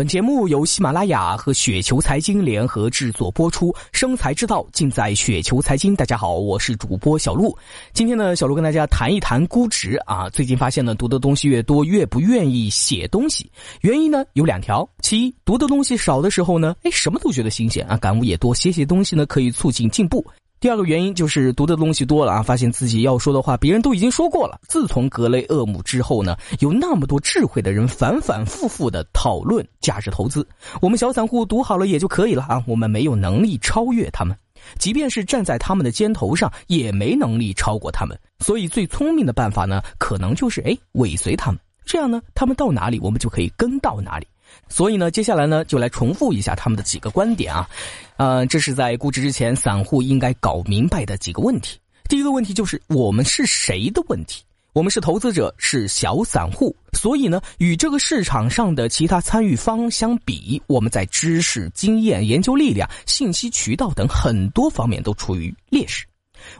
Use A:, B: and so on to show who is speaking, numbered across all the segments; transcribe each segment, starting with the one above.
A: 本节目由喜马拉雅和雪球财经联合制作播出，生财之道尽在雪球财经。大家好，我是主播小璐。今天呢，小璐跟大家谈一谈估值啊。最近发现呢，读的东西越多，越不愿意写东西。原因呢有两条：其一，读的东西少的时候呢，哎，什么都觉得新鲜啊，感悟也多，写写东西呢可以促进进步。第二个原因就是读的东西多了啊，发现自己要说的话别人都已经说过了。自从格雷厄姆之后呢，有那么多智慧的人反反复复的讨论价值投资，我们小散户读好了也就可以了啊，我们没有能力超越他们，即便是站在他们的肩头上，也没能力超过他们。所以最聪明的办法呢，可能就是哎尾随他们，这样呢，他们到哪里我们就可以跟到哪里。所以呢，接下来呢，就来重复一下他们的几个观点啊，呃，这是在估值之前，散户应该搞明白的几个问题。第一个问题就是我们是谁的问题？我们是投资者，是小散户，所以呢，与这个市场上的其他参与方相比，我们在知识、经验、研究力量、信息渠道等很多方面都处于劣势。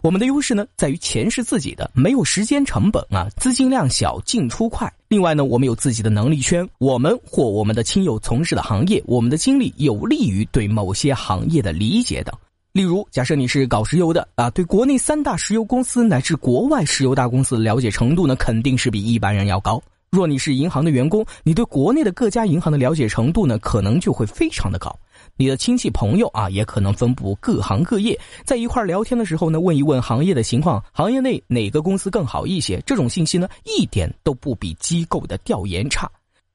A: 我们的优势呢，在于钱是自己的，没有时间成本啊，资金量小，进出快。另外呢，我们有自己的能力圈，我们或我们的亲友从事的行业，我们的经历有利于对某些行业的理解等。例如，假设你是搞石油的啊，对国内三大石油公司乃至国外石油大公司的了解程度呢，肯定是比一般人要高。若你是银行的员工，你对国内的各家银行的了解程度呢，可能就会非常的高。你的亲戚朋友啊，也可能分布各行各业，在一块聊天的时候呢，问一问行业的情况，行业内哪个公司更好一些？这种信息呢，一点都不比机构的调研差。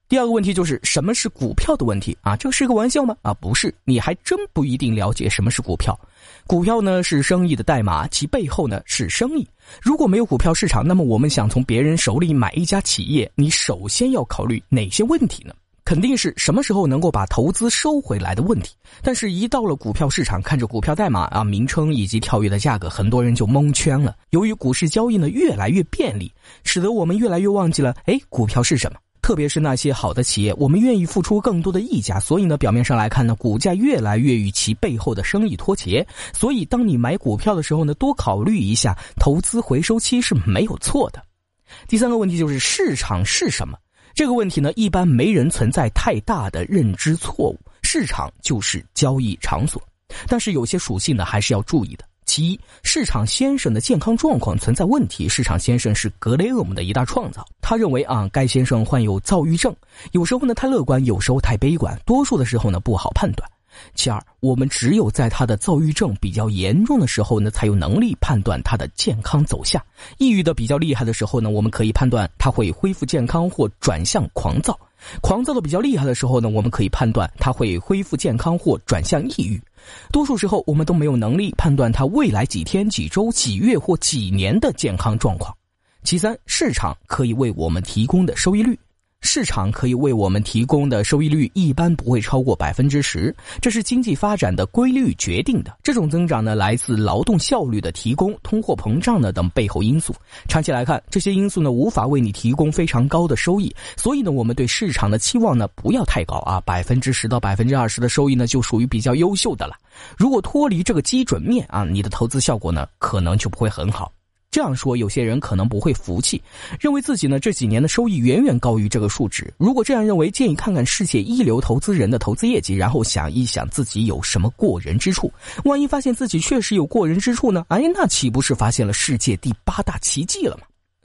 A: 第二个问题就是什么是股票的问题啊？这是个玩笑吗？啊，不是，你还真不一定了解什么是股票。股票呢是生意的代码，其背后呢是生意。如果没有股票市场，那么我们想从别人手里买一家企业，你首先要考虑哪些问题呢？肯定是什么时候能够把投资收回来的问题，但是，一到了股票市场，看着股票代码啊、名称以及跳跃的价格，很多人就蒙圈了。由于股市交易呢越来越便利，使得我们越来越忘记了，哎，股票是什么？特别是那些好的企业，我们愿意付出更多的溢价，所以呢，表面上来看呢，股价越来越与其背后的生意脱节。所以，当你买股票的时候呢，多考虑一下，投资回收期是没有错的。第三个问题就是市场是什么？这个问题呢，一般没人存在太大的认知错误。市场就是交易场所，但是有些属性呢还是要注意的。其一，市场先生的健康状况存在问题。市场先生是格雷厄姆的一大创造，他认为啊，该先生患有躁郁症，有时候呢太乐观，有时候太悲观，多数的时候呢不好判断。其二，我们只有在他的躁郁症比较严重的时候呢，才有能力判断他的健康走向；抑郁的比较厉害的时候呢，我们可以判断他会恢复健康或转向狂躁；狂躁的比较厉害的时候呢，我们可以判断他会恢复健康或转向抑郁。多数时候，我们都没有能力判断他未来几天、几周、几月或几年的健康状况。其三，市场可以为我们提供的收益率。市场可以为我们提供的收益率一般不会超过百分之十，这是经济发展的规律决定的。这种增长呢，来自劳动效率的提供、通货膨胀呢等背后因素。长期来看，这些因素呢无法为你提供非常高的收益，所以呢，我们对市场的期望呢不要太高啊，百分之十到百分之二十的收益呢就属于比较优秀的了。如果脱离这个基准面啊，你的投资效果呢可能就不会很好。这样说，有些人可能不会服气，认为自己呢这几年的收益远远高于这个数值。如果这样认为，建议看看世界一流投资人的投资业绩，然后想一想自己有什么过人之处。万一发现自己确实有过人之处呢？哎，那岂不是发现了世界第八大奇迹了吗？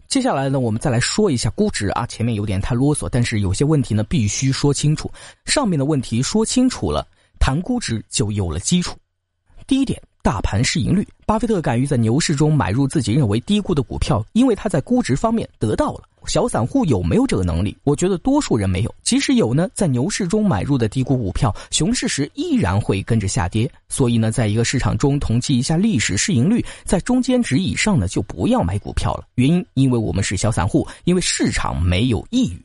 A: 接下来呢，我们再来说一下估值啊。前面有点太啰嗦，但是有些问题呢必须说清楚。上面的问题说清楚了，谈估值就有了基础。第一点。大盘市盈率，巴菲特敢于在牛市中买入自己认为低估的股票，因为他在估值方面得到了。小散户有没有这个能力？我觉得多数人没有。即使有呢，在牛市中买入的低估股票，熊市时依然会跟着下跌。所以呢，在一个市场中统计一下历史市盈率，在中间值以上的就不要买股票了。原因，因为我们是小散户，因为市场没有抑郁。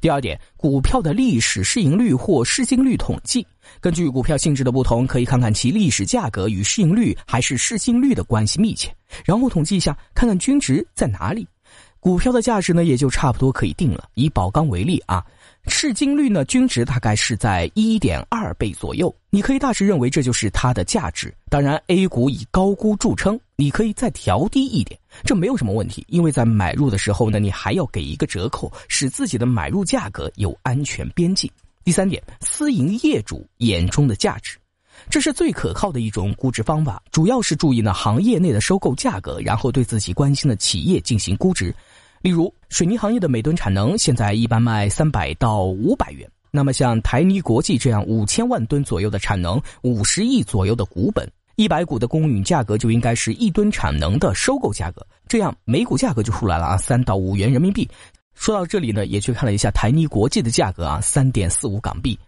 A: 第二点，股票的历史市盈率或市净率统计，根据股票性质的不同，可以看看其历史价格与市盈率还是市净率的关系密切，然后统计一下，看看均值在哪里。股票的价值呢，也就差不多可以定了。以宝钢为例啊，市净率呢均值大概是在一点二倍左右，你可以大致认为这就是它的价值。当然，A 股以高估著称，你可以再调低一点，这没有什么问题。因为在买入的时候呢，你还要给一个折扣，使自己的买入价格有安全边际。第三点，私营业主眼中的价值，这是最可靠的一种估值方法，主要是注意呢行业内的收购价格，然后对自己关心的企业进行估值。例如，水泥行业的每吨产能现在一般卖三百到五百元，那么像台泥国际这样五千万吨左右的产能，五十亿左右的股本，一百股的公允价格就应该是一吨产能的收购价格，这样每股价格就出来了啊，三到五元人民币。说到这里呢，也去看了一下台泥国际的价格啊，三点四五港币。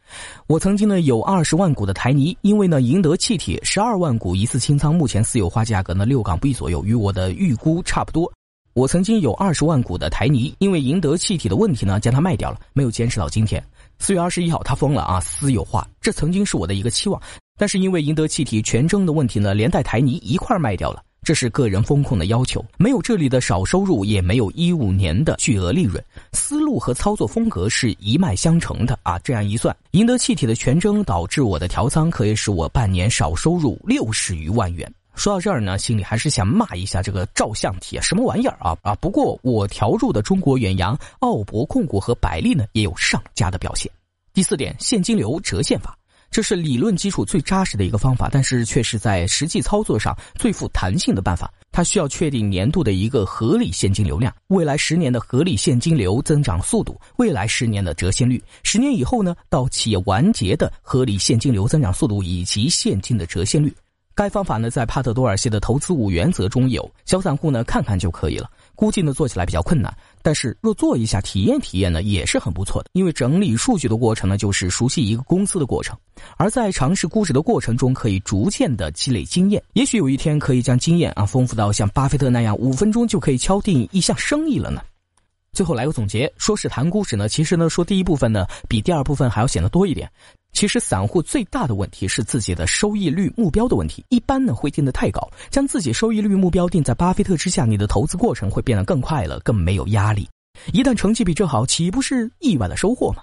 A: 我曾经呢有二十万股的台泥，因为呢赢得气体十二万股一次清仓，目前私有化价格呢六港币左右，与我的预估差不多。我曾经有二十万股的台泥，因为赢得气体的问题呢将它卖掉了，没有坚持到今天。四月二十一号它疯了啊，私有化，这曾经是我的一个期望，但是因为赢得气体权证的问题呢，连带台泥一块卖掉了。这是个人风控的要求，没有这里的少收入，也没有一五年的巨额利润，思路和操作风格是一脉相承的啊！这样一算，赢得气体的全征导致我的调仓可以使我半年少收入六十余万元。说到这儿呢，心里还是想骂一下这个照相体啊，什么玩意儿啊啊！不过我调入的中国远洋、奥博控股和百利呢，也有上佳的表现。第四点，现金流折现法。这是理论基础最扎实的一个方法，但是却是在实际操作上最富弹性的办法。它需要确定年度的一个合理现金流量，未来十年的合理现金流增长速度，未来十年的折现率，十年以后呢到企业完结的合理现金流增长速度以及现金的折现率。该方法呢在帕特多尔西的投资五原则中有，小散户呢看看就可以了。估计呢做起来比较困难，但是若做一下体验体验呢也是很不错的。因为整理数据的过程呢就是熟悉一个公司的过程，而在尝试估值的过程中可以逐渐的积累经验，也许有一天可以将经验啊丰富到像巴菲特那样五分钟就可以敲定一项生意了呢。最后来个总结，说是谈估值呢，其实呢说第一部分呢比第二部分还要显得多一点。其实散户最大的问题是自己的收益率目标的问题，一般呢会定得太高，将自己收益率目标定在巴菲特之下，你的投资过程会变得更快乐，更没有压力。一旦成绩比这好，岂不是意外的收获吗？